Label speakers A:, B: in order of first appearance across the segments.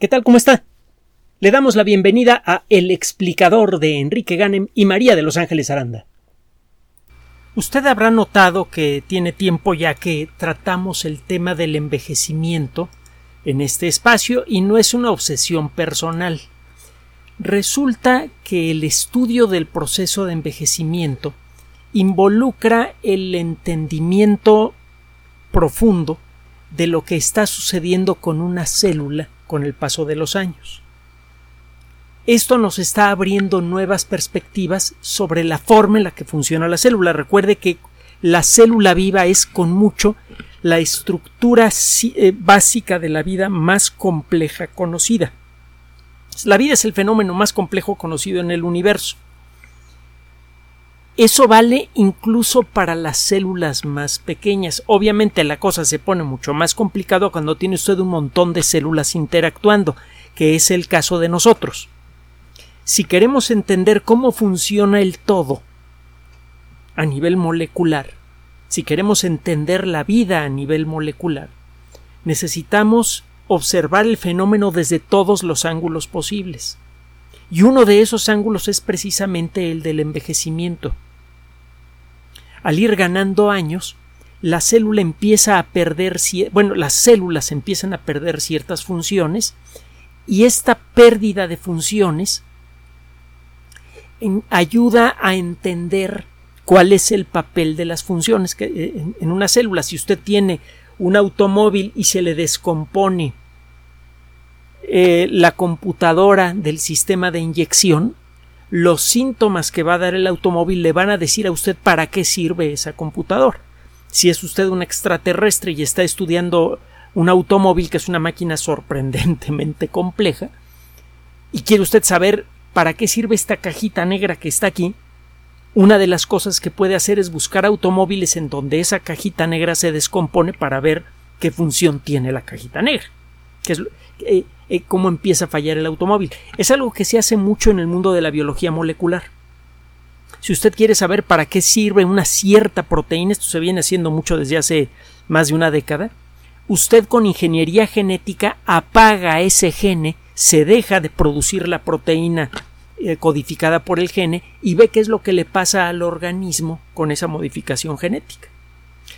A: ¿Qué tal? ¿Cómo está? Le damos la bienvenida a El explicador de Enrique Ganem y María de Los Ángeles Aranda. Usted habrá notado que tiene tiempo ya que tratamos el tema del envejecimiento en este espacio y no es una obsesión personal. Resulta que el estudio del proceso de envejecimiento involucra el entendimiento profundo de lo que está sucediendo con una célula con el paso de los años. Esto nos está abriendo nuevas perspectivas sobre la forma en la que funciona la célula. Recuerde que la célula viva es con mucho la estructura eh, básica de la vida más compleja conocida. La vida es el fenómeno más complejo conocido en el universo. Eso vale incluso para las células más pequeñas. Obviamente la cosa se pone mucho más complicado cuando tiene usted un montón de células interactuando, que es el caso de nosotros. Si queremos entender cómo funciona el todo a nivel molecular, si queremos entender la vida a nivel molecular, necesitamos observar el fenómeno desde todos los ángulos posibles. Y uno de esos ángulos es precisamente el del envejecimiento al ir ganando años, la célula empieza a perder, bueno, las células empiezan a perder ciertas funciones y esta pérdida de funciones ayuda a entender cuál es el papel de las funciones que, eh, en una célula. Si usted tiene un automóvil y se le descompone eh, la computadora del sistema de inyección, los síntomas que va a dar el automóvil le van a decir a usted para qué sirve esa computadora. Si es usted un extraterrestre y está estudiando un automóvil que es una máquina sorprendentemente compleja y quiere usted saber para qué sirve esta cajita negra que está aquí, una de las cosas que puede hacer es buscar automóviles en donde esa cajita negra se descompone para ver qué función tiene la cajita negra. Es, eh, eh, cómo empieza a fallar el automóvil. Es algo que se hace mucho en el mundo de la biología molecular. Si usted quiere saber para qué sirve una cierta proteína, esto se viene haciendo mucho desde hace más de una década, usted con ingeniería genética apaga ese gene, se deja de producir la proteína eh, codificada por el gene y ve qué es lo que le pasa al organismo con esa modificación genética.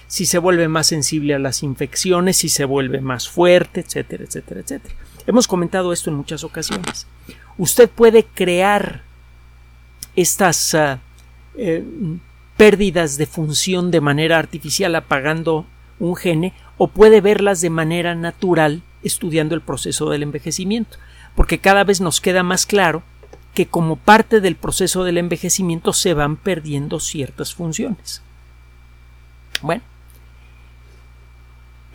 A: Si se vuelve más sensible a las infecciones, si se vuelve más fuerte, etcétera, etcétera, etcétera. Hemos comentado esto en muchas ocasiones. Usted puede crear estas ah, eh, pérdidas de función de manera artificial apagando un gene o puede verlas de manera natural estudiando el proceso del envejecimiento, porque cada vez nos queda más claro que como parte del proceso del envejecimiento se van perdiendo ciertas funciones. Bueno,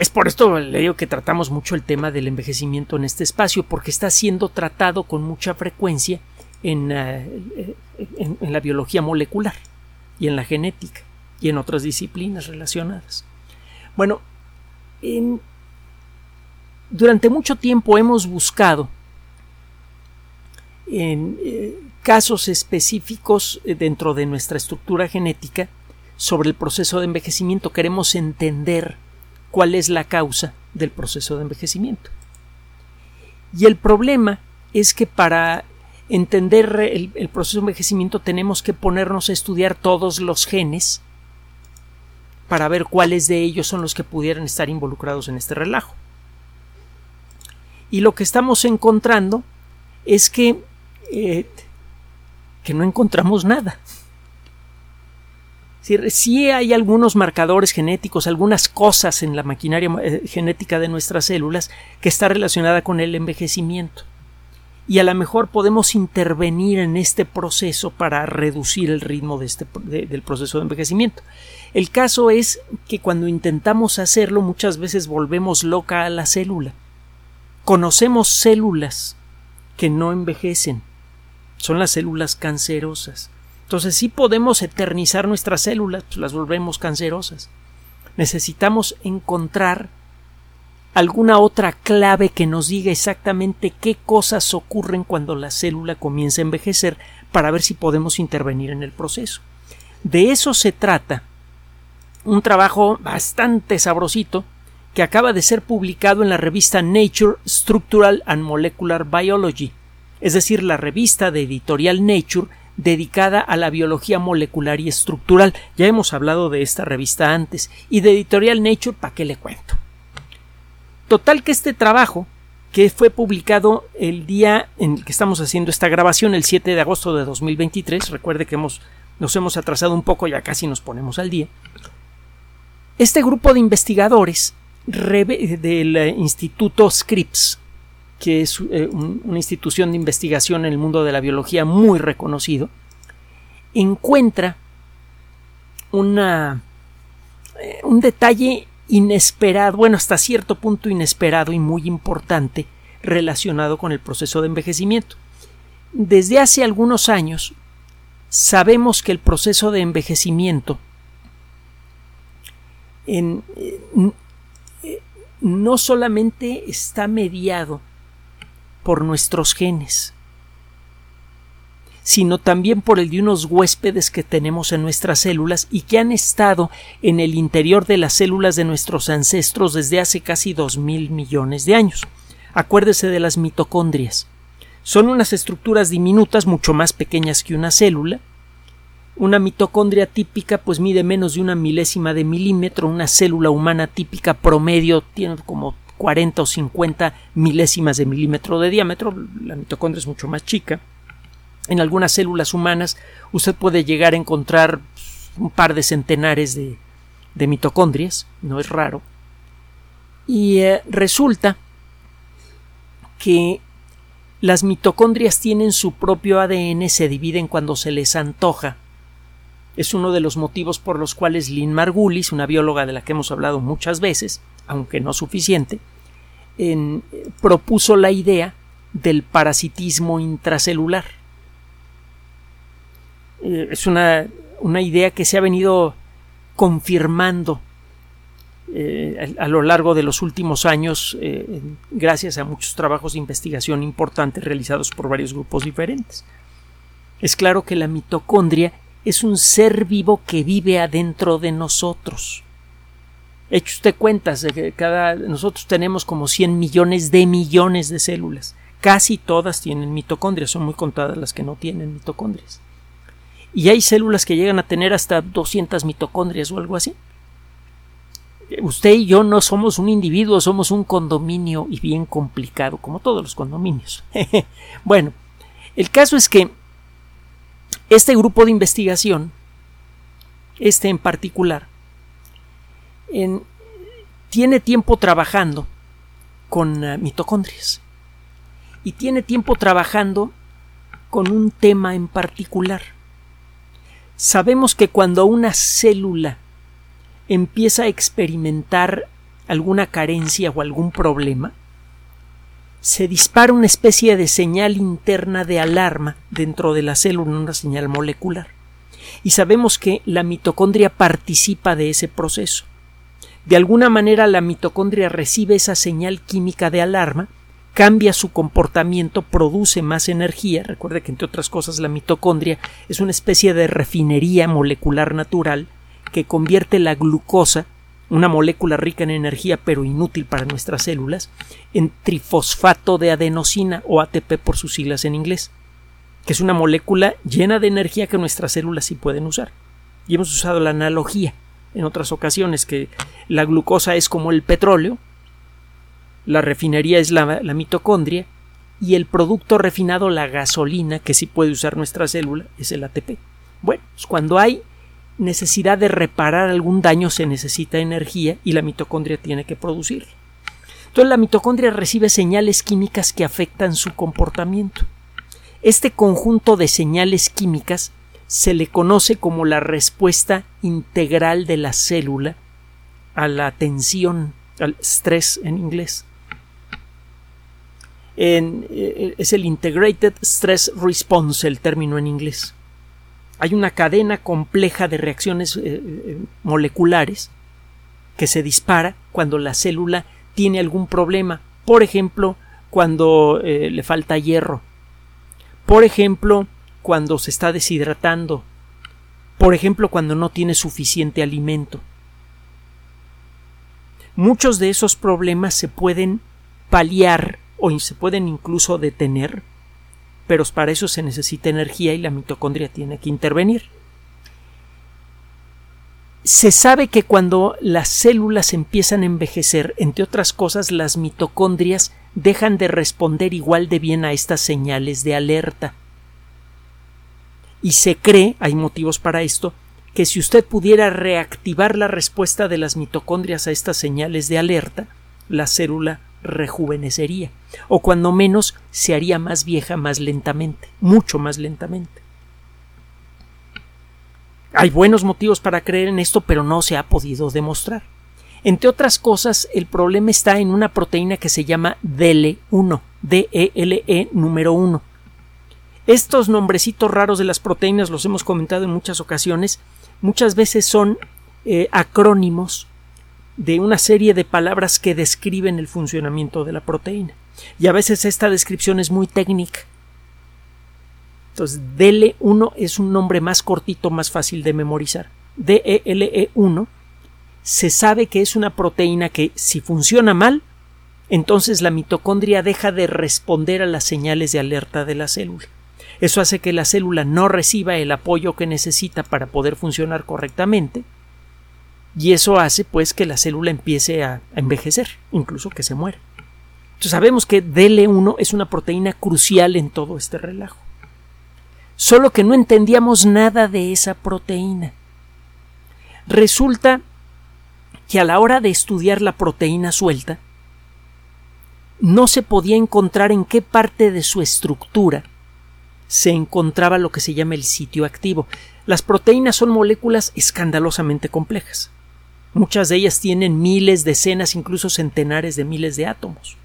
A: es por esto le digo que tratamos mucho el tema del envejecimiento en este espacio, porque está siendo tratado con mucha frecuencia en, eh, la biología molecular y en la genética y en otras disciplinas relacionadas. Bueno, durante mucho tiempo hemos buscado en eh, casos específicos eh, dentro de nuestra estructura genética sobre el proceso de envejecimiento. Queremos entender cuál es la causa del proceso de envejecimiento. Y el problema es que para entender el, proceso de envejecimiento tenemos que ponernos a estudiar todos los genes para ver cuáles de ellos son los que pudieran estar involucrados en este relajo. Y lo que estamos encontrando es que, eh, que no encontramos nada. Si hay algunos marcadores genéticos, algunas cosas en la maquinaria eh, genética de nuestras células que está relacionada con el envejecimiento. Y a lo mejor podemos intervenir en este proceso para reducir el ritmo de este, del proceso de envejecimiento. El caso es que cuando intentamos hacerlo muchas veces volvemos loca a la célula. Conocemos células que no envejecen. Son las células cancerosas entonces sí podemos eternizar nuestras células, pues las volvemos cancerosas. Necesitamos encontrar alguna otra clave que nos diga exactamente qué cosas ocurren cuando la célula comienza a envejecer para ver si podemos intervenir en el proceso. De eso se trata un trabajo bastante sabrosito que acaba de ser publicado en la revista Nature Structural and Molecular Biology, es decir, la revista de editorial Nature dedicada a la biología molecular y estructural. Ya hemos hablado de esta revista antes y de editorial Nature, ¿para qué le cuento? Total que este trabajo, que fue publicado el día en el que estamos haciendo esta grabación, el 7 de agosto de 2023, recuerde que hemos, nos hemos atrasado un poco, ya casi nos ponemos al día, este grupo de investigadores del Instituto Scripps, que es eh, una institución de investigación en el mundo de la biología muy reconocido, encuentra una, eh, un detalle inesperado, bueno, hasta cierto punto inesperado y muy importante relacionado con el proceso de envejecimiento. Desde hace algunos años sabemos que el proceso de envejecimiento en, no solamente está mediado por nuestros genes, sino también por el de unos huéspedes que tenemos en nuestras células y que han estado en el interior de las células de nuestros ancestros desde hace casi dos mil millones de años. Acuérdese de las mitocondrias. Son unas estructuras diminutas mucho más pequeñas que una célula, una mitocondria típica pues mide menos de una milésima de milímetro, una célula humana típica promedio tiene como 40 o 50 milésimas de milímetro de diámetro, la mitocondria es mucho más chica. En algunas células humanas usted puede llegar a encontrar un par de centenares de, mitocondrias, no es raro. Y eh, resulta que las mitocondrias tienen su propio ADN, se dividen cuando se les antoja es uno de los motivos por los cuales Lynn Margulis, una bióloga de la que hemos hablado muchas veces, aunque no suficiente, propuso la idea del parasitismo intracelular. Eh, es una, idea que se ha venido confirmando eh, a, lo largo de los últimos años eh, gracias a muchos trabajos de investigación importantes realizados por varios grupos diferentes. Es claro que la mitocondria es un ser vivo que vive adentro de nosotros. Eche usted cuentas de que cada nosotros tenemos como 100 millones de millones de células. Casi todas tienen mitocondrias, son muy contadas las que no tienen mitocondrias. Y hay células que llegan a tener hasta 200 mitocondrias o algo así. Usted y yo no somos un individuo, somos un condominio y bien complicado, como todos los condominios. bueno, el caso es que este grupo de investigación, este en particular, tiene tiempo trabajando con eh, mitocondrias y tiene tiempo trabajando con un tema en particular. Sabemos que cuando una célula empieza a experimentar alguna carencia o algún problema, se dispara una especie de señal interna de alarma dentro de la célula, una señal molecular. Y sabemos que la mitocondria participa de ese proceso. De alguna manera la mitocondria recibe esa señal química de alarma, cambia su comportamiento, produce más energía. Recuerde que entre otras cosas la mitocondria es una especie de refinería molecular natural que convierte la glucosa una molécula rica en energía pero inútil para nuestras células, en trifosfato de adenosina o ATP por sus siglas en inglés, que es una molécula llena de energía que nuestras células sí pueden usar. Y hemos usado la analogía en otras ocasiones que la glucosa es como el petróleo, la refinería es la, mitocondria y el producto refinado, la gasolina, que sí puede usar nuestra célula, es el ATP. Bueno, pues cuando hay necesidad de reparar algún daño se necesita energía y la mitocondria tiene que producir. Entonces la mitocondria recibe señales químicas que afectan su comportamiento. Este conjunto de señales químicas se le conoce como la respuesta integral de la célula a la tensión, al estrés en inglés. Eh, es el Integrated Stress Response, el término en inglés hay una cadena compleja de reacciones eh, eh, moleculares que se dispara cuando la célula tiene algún problema. Por ejemplo, cuando le falta hierro. Por ejemplo, cuando se está deshidratando. Por ejemplo, cuando no tiene suficiente alimento. Muchos de esos problemas se pueden paliar o se pueden incluso detener, pero para eso se necesita energía y la mitocondria tiene que intervenir. Se sabe que cuando las células empiezan a envejecer, entre otras cosas, las mitocondrias dejan de responder igual de bien a estas señales de alerta. Y se cree, hay motivos para esto, que si usted pudiera reactivar la respuesta de las mitocondrias a estas señales de alerta, la célula rejuvenecería, o cuando menos se haría más vieja más lentamente, mucho más lentamente. Hay buenos motivos para creer en esto, pero no se ha podido demostrar. Entre otras cosas, el problema está en una proteína que se llama DLE1, DELE -E número 1. Estos nombrecitos raros de las proteínas los hemos comentado en muchas ocasiones, muchas veces son eh, acrónimos de una serie de palabras que describen el funcionamiento de la proteína. Y a veces esta descripción es muy técnica. Entonces, DL1 es un nombre más cortito, más fácil de memorizar. DELE1 se sabe que es una proteína que si funciona mal, entonces la mitocondria deja de responder a las señales de alerta de la célula. Eso hace que la célula no reciba el apoyo que necesita para poder funcionar correctamente y eso hace pues que la célula empiece a, envejecer, incluso que se muera. Sabemos que DL1 es una proteína crucial en todo este relajo. Solo que no entendíamos nada de esa proteína. Resulta que a la hora de estudiar la proteína suelta, no se podía encontrar en qué parte de su estructura se encontraba lo que se llama el sitio activo. Las proteínas son moléculas escandalosamente complejas. Muchas de ellas tienen miles, decenas, incluso centenares de miles de átomos.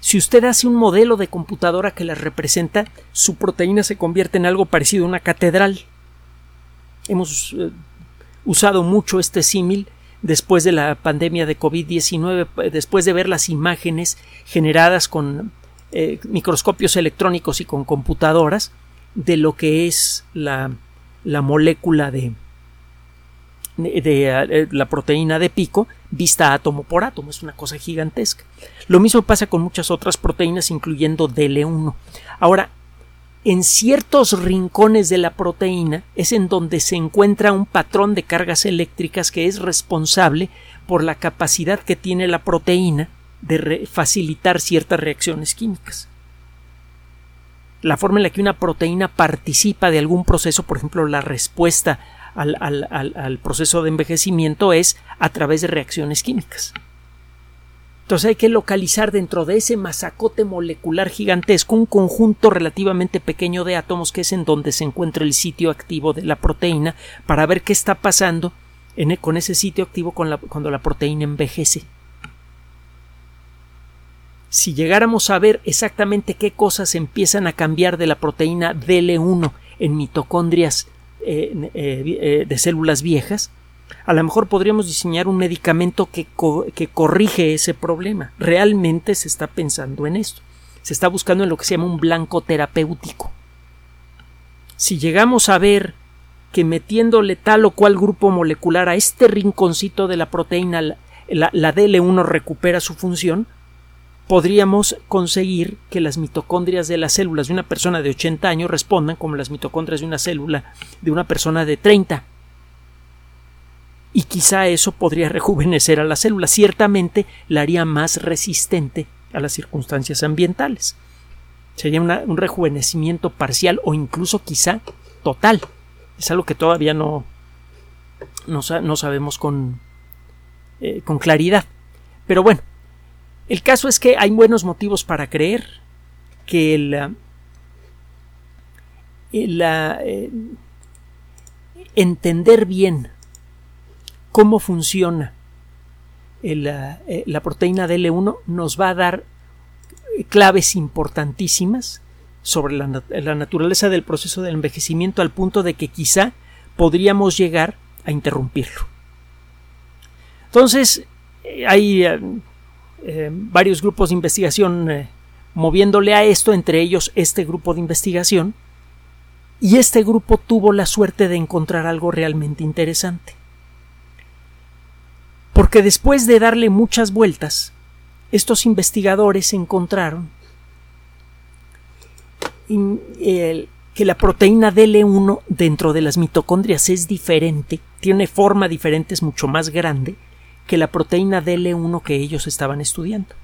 A: Si usted hace un modelo de computadora que las representa, su proteína se convierte en algo parecido a una catedral. Hemos eh, usado mucho este símil después de la pandemia de COVID-19, después de ver las imágenes generadas con eh, microscopios electrónicos y con computadoras de lo que es la, la molécula de, de, eh, la proteína de pico vista átomo por átomo. Es una cosa gigantesca. Lo mismo pasa con muchas otras proteínas, incluyendo DL1. Ahora, en ciertos rincones de la proteína es en donde se encuentra un patrón de cargas eléctricas que es responsable por la capacidad que tiene la proteína de facilitar ciertas reacciones químicas. La forma en la que una proteína participa de algún proceso, por ejemplo, la respuesta al, al, proceso de envejecimiento es a través de reacciones químicas. Entonces hay que localizar dentro de ese masacote molecular gigantesco un conjunto relativamente pequeño de átomos que es en donde se encuentra el sitio activo de la proteína para ver qué está pasando en, e, con ese sitio activo cuando la proteína envejece. Si llegáramos a ver exactamente qué cosas empiezan a cambiar de la proteína DL1 en mitocondrias eh, eh, de células viejas, a lo mejor podríamos diseñar un medicamento que, que corrige ese problema. Realmente se está pensando en esto. Se está buscando en lo que se llama un blanco terapéutico. Si llegamos a ver que metiéndole tal o cual grupo molecular a este rinconcito de la proteína, la, la DL1 recupera su función, podríamos conseguir que las mitocondrias de las células de una persona de 80 años respondan como las mitocondrias de una célula de una persona de 30. Y quizá eso podría rejuvenecer a la célula. Ciertamente la haría más resistente a las circunstancias ambientales. Sería un rejuvenecimiento parcial o incluso quizá total. Es algo que todavía no, no, sabemos con, eh, con claridad. Pero bueno, el caso es que hay buenos motivos para creer que el, eh, entender bien cómo funciona la, eh, la proteína DL1 nos va a dar claves importantísimas sobre la, naturaleza del proceso de envejecimiento al punto de que quizá podríamos llegar a interrumpirlo. Entonces, eh, hay eh, varios grupos de investigación eh, moviéndole a esto, entre ellos este grupo de investigación, y este grupo tuvo la suerte de encontrar algo realmente interesante. Porque después de darle muchas vueltas, estos investigadores encontraron que la proteína DL1 dentro de las mitocondrias es diferente, tiene forma diferente, es mucho más grande que la proteína DL1 que ellos estaban estudiando.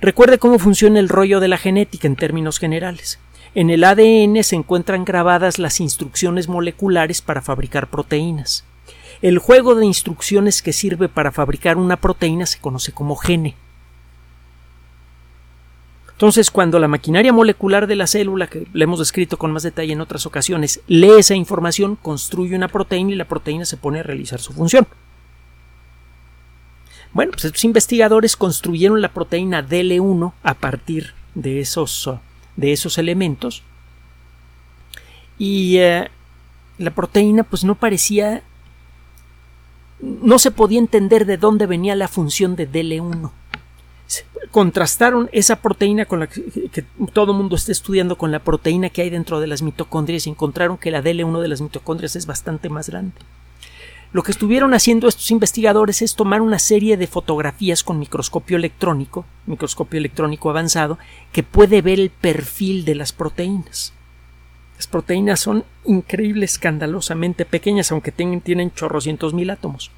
A: Recuerde cómo funciona el rollo de la genética en términos generales. En el ADN se encuentran grabadas las instrucciones moleculares para fabricar proteínas. El juego de instrucciones que sirve para fabricar una proteína se conoce como gene. Entonces, cuando la maquinaria molecular de la célula, que le hemos descrito con más detalle en otras ocasiones, lee esa información, construye una proteína y la proteína se pone a realizar su función. Bueno, pues estos investigadores construyeron la proteína DL1 a partir de esos, de esos elementos y eh, la proteína pues no parecía no se podía entender de dónde venía la función de DL1 contrastaron esa proteína con la que, que, todo el mundo está estudiando con la proteína que hay dentro de las mitocondrias y encontraron que la DL1 de las mitocondrias es bastante más grande. Lo que estuvieron haciendo estos investigadores es tomar una serie de fotografías con microscopio electrónico, microscopio electrónico avanzado, que puede ver el perfil de las proteínas. Las proteínas son increíbles, escandalosamente pequeñas, aunque tienen, tienen chorrocientos mil átomos.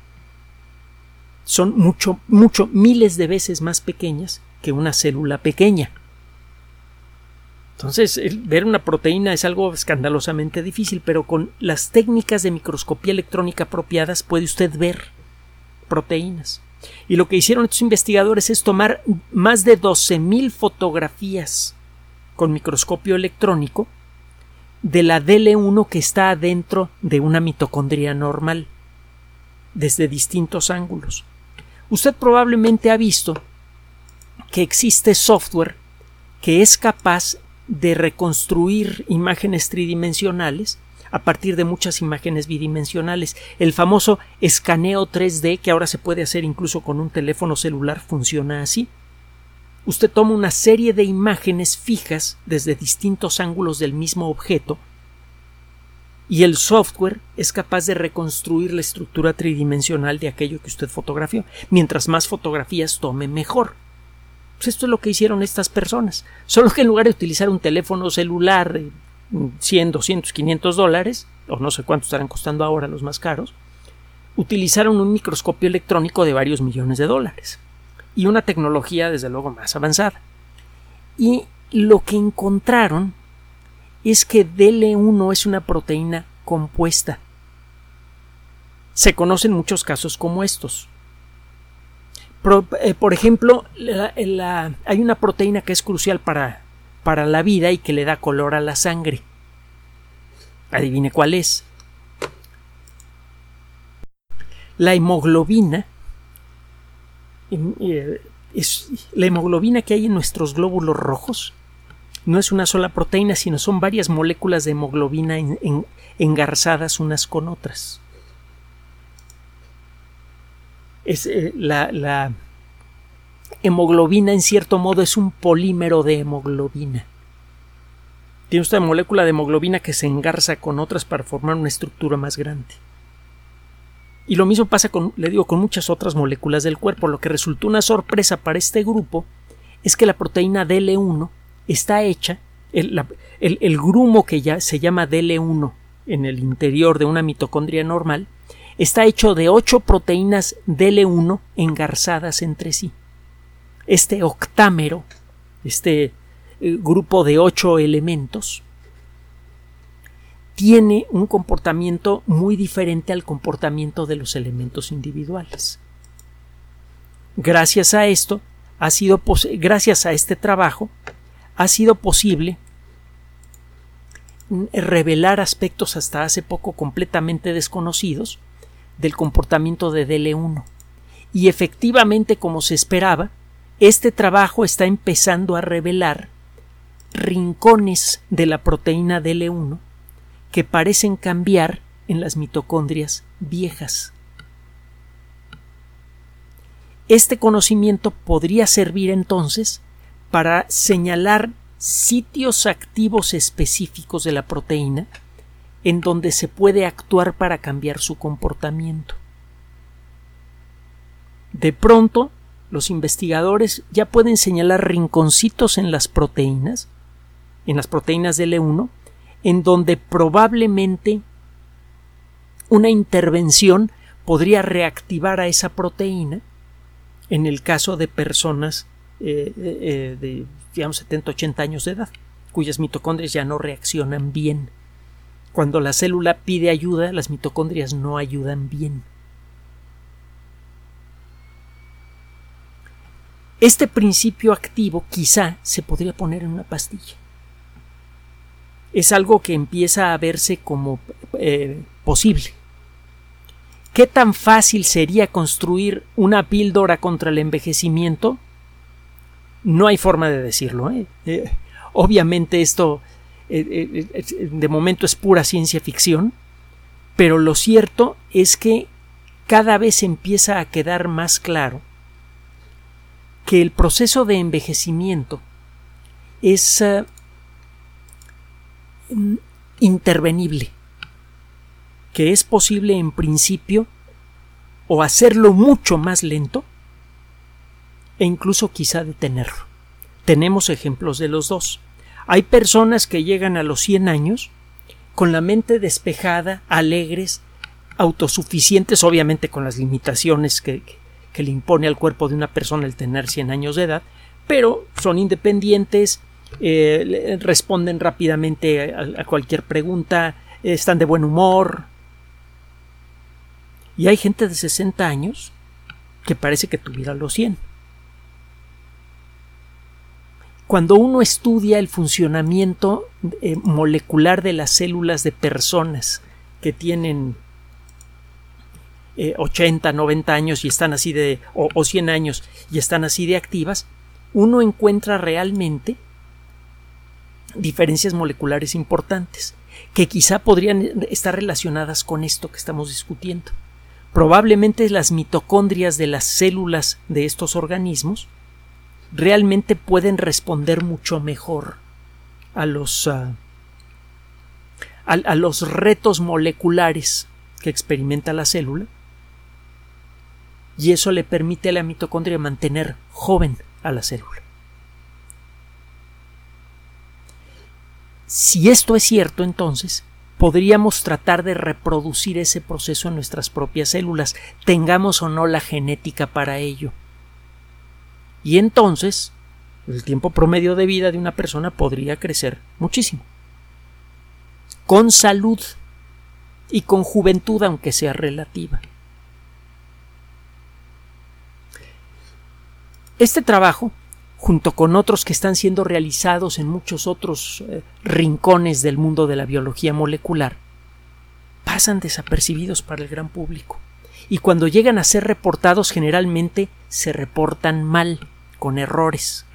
A: Son mucho, mucho, miles de veces más pequeñas que una célula pequeña. Entonces, ver una proteína es algo escandalosamente difícil, pero con las técnicas de microscopía electrónica apropiadas puede usted ver proteínas. Y lo que hicieron estos investigadores es tomar más de 12.000 fotografías con microscopio electrónico de la DL1 que está adentro de una mitocondria normal, desde distintos ángulos. Usted probablemente ha visto que existe software que es capaz de reconstruir imágenes tridimensionales a partir de muchas imágenes bidimensionales. El famoso escaneo 3D que ahora se puede hacer incluso con un teléfono celular funciona así. Usted toma una serie de imágenes fijas desde distintos ángulos del mismo objeto y el software es capaz de reconstruir la estructura tridimensional de aquello que usted fotografió. Mientras más fotografías tome, mejor. Pues esto es lo que hicieron estas personas. Solo que en lugar de utilizar un teléfono celular 100, 200, 500 dólares, o no sé cuánto estarán costando ahora los más caros, utilizaron un microscopio electrónico de varios millones de dólares y una tecnología desde luego más avanzada. Y lo que encontraron es que DL1 es una proteína compuesta. Se conocen muchos casos como estos. Eh, por, ejemplo, hay una proteína que es crucial para, para la vida y que le da color a la sangre. Adivine cuál es. La hemoglobina eh, es la hemoglobina que hay en nuestros glóbulos rojos no es una sola proteína, sino son varias moléculas de hemoglobina engarzadas unas con otras. Eh, la, hemoglobina, en cierto modo, es un polímero de hemoglobina. Tiene esta molécula de hemoglobina que se engarza con otras para formar una estructura más grande. Y lo mismo pasa con, le digo, con muchas otras moléculas del cuerpo. Lo que resultó una sorpresa para este grupo es que la proteína DL1 está hecha, el, el, grumo que ya se llama DL1 en el interior de una mitocondria normal, está hecho de ocho proteínas DL1 engarzadas entre sí. Este octámero, este eh, grupo de ocho elementos, tiene un comportamiento muy diferente al comportamiento de los elementos individuales. Gracias a esto, ha sido gracias a este trabajo, ha sido posible revelar aspectos hasta hace poco completamente desconocidos del comportamiento de DL1. Y efectivamente, como se esperaba, este trabajo está empezando a revelar rincones de la proteína DL1 que parecen cambiar en las mitocondrias viejas. Este conocimiento podría servir entonces para señalar sitios activos específicos de la proteína en donde se puede actuar para cambiar su comportamiento. de pronto los investigadores ya pueden señalar rinconcitos en las proteínas, en las proteínas del E1, en donde probablemente una intervención podría reactivar a esa proteína en el caso de personas eh, eh, eh, de digamos 70 80 años de edad cuyas mitocondrias ya no reaccionan bien cuando la célula pide ayuda las mitocondrias no ayudan bien este principio activo quizá se podría poner en una pastilla es algo que empieza a verse como posible ¿Qué tan fácil sería construir una píldora contra el envejecimiento? No hay forma de decirlo. ¿eh? Eh, obviamente esto eh, de momento es pura ciencia ficción, pero lo cierto es que cada vez empieza a quedar más claro que el proceso de envejecimiento es intervenible que es posible en principio o hacerlo mucho más lento e incluso quizá detenerlo. Tenemos ejemplos de los dos. Hay personas que llegan a los 100 años con la mente despejada, alegres, autosuficientes, obviamente con las limitaciones que, le impone al cuerpo de una persona el tener 100 años de edad, pero son independientes, eh, responden rápidamente a, cualquier pregunta, están de buen humor, y hay gente de 60 años que parece que tuviera los 100. Cuando uno estudia el funcionamiento eh, molecular de las células de personas que tienen 80, eh, 90 años y están así de, o, o 100 años y están así de activas, uno encuentra realmente diferencias moleculares importantes que quizá podrían estar relacionadas con esto que estamos discutiendo. Probablemente las mitocondrias de las células de estos organismos realmente pueden responder mucho mejor a los, ah, a, los retos moleculares que experimenta la célula y eso le permite a la mitocondria mantener joven a la célula. Si esto es cierto, entonces, podríamos tratar de reproducir ese proceso en nuestras propias células, tengamos o no la genética para ello. Y entonces, el tiempo promedio de vida de una persona podría crecer muchísimo. Con salud y con juventud, aunque sea relativa. Este trabajo junto con otros que están siendo realizados en muchos otros eh, rincones del mundo de la biología molecular, pasan desapercibidos para el gran público. Y cuando llegan a ser reportados generalmente se reportan mal, con errores.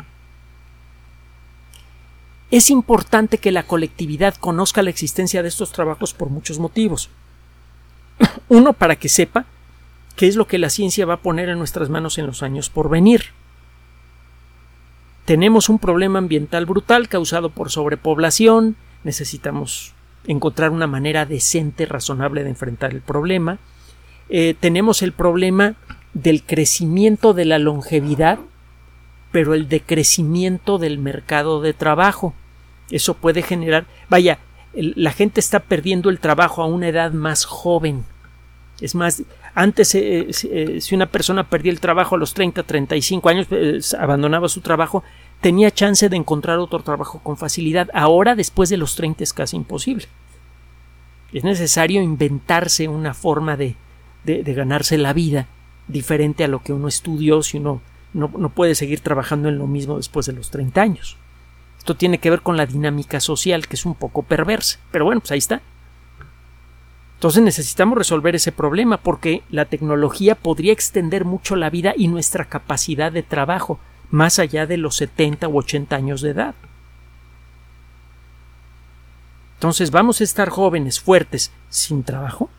A: Es importante que la colectividad conozca la existencia de estos trabajos por muchos motivos. Uno, para que sepa qué es lo que la ciencia va a poner en nuestras manos en los años por venir tenemos un problema ambiental brutal causado por sobrepoblación, necesitamos encontrar una manera decente, razonable de enfrentar el problema. Eh, tenemos el problema del crecimiento de la longevidad, pero el decrecimiento del mercado de trabajo. Eso puede generar, vaya, la gente está perdiendo el trabajo a una edad más joven. Es más, antes, eh, eh, si una persona perdía el trabajo a los 30, 35 años, pues, abandonaba su trabajo, tenía chance de encontrar otro trabajo con facilidad. Ahora, después de los 30, es casi imposible. Es necesario inventarse una forma de, de, ganarse la vida diferente a lo que uno estudió si uno no, no, puede seguir trabajando en lo mismo después de los 30 años. Esto tiene que ver con la dinámica social, que es un poco perversa. Pero bueno, pues ahí está. Entonces necesitamos resolver ese problema porque la tecnología podría extender mucho la vida y nuestra capacidad de trabajo más allá de los 70 u 80 años de edad. Entonces vamos a estar jóvenes, fuertes, sin trabajo,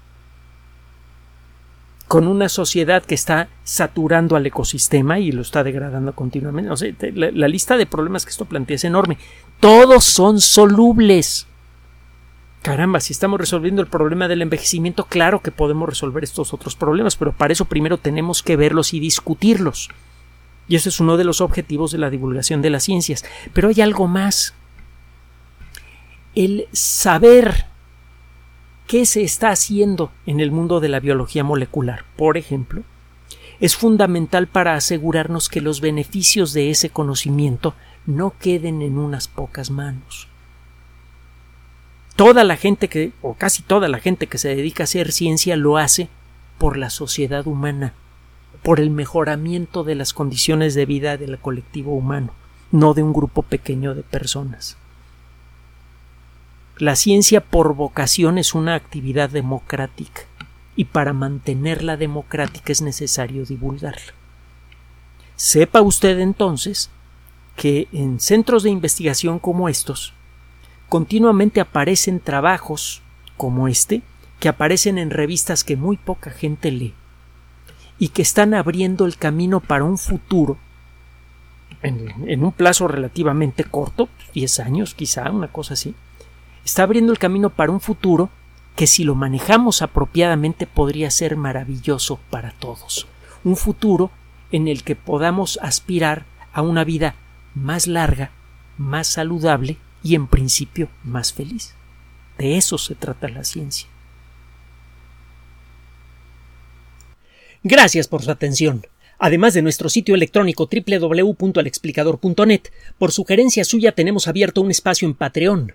A: con una sociedad que está saturando al ecosistema y lo está degradando continuamente. la, la lista de problemas que esto plantea es enorme. Todos son solubles caramba, si estamos resolviendo el problema del envejecimiento, claro que podemos resolver estos otros problemas, pero para eso primero tenemos que verlos y discutirlos. Y ese es uno de los objetivos de la divulgación de las ciencias. Pero hay algo más. El saber qué se está haciendo en el mundo de la biología molecular, por ejemplo, es fundamental para asegurarnos que los beneficios de ese conocimiento no queden en unas pocas manos toda la gente que, o casi toda la gente que se dedica a hacer ciencia lo hace por la sociedad humana, por el mejoramiento de las condiciones de vida del colectivo humano, no de un grupo pequeño de personas. La ciencia por vocación es una actividad democrática y para mantenerla democrática es necesario divulgarla. Sepa usted entonces que en centros de investigación como estos continuamente aparecen trabajos como este, que aparecen en revistas que muy poca gente lee, y que están abriendo el camino para un futuro, en, un plazo relativamente corto, 10 años quizá, una cosa así, está abriendo el camino para un futuro que si lo manejamos apropiadamente podría ser maravilloso para todos. Un futuro en el que podamos aspirar a una vida más larga, más saludable y en principio más feliz. De eso se trata la ciencia. Gracias por su atención. Además de nuestro sitio electrónico www.alexplicador.net, por sugerencia suya tenemos abierto un espacio en Patreon,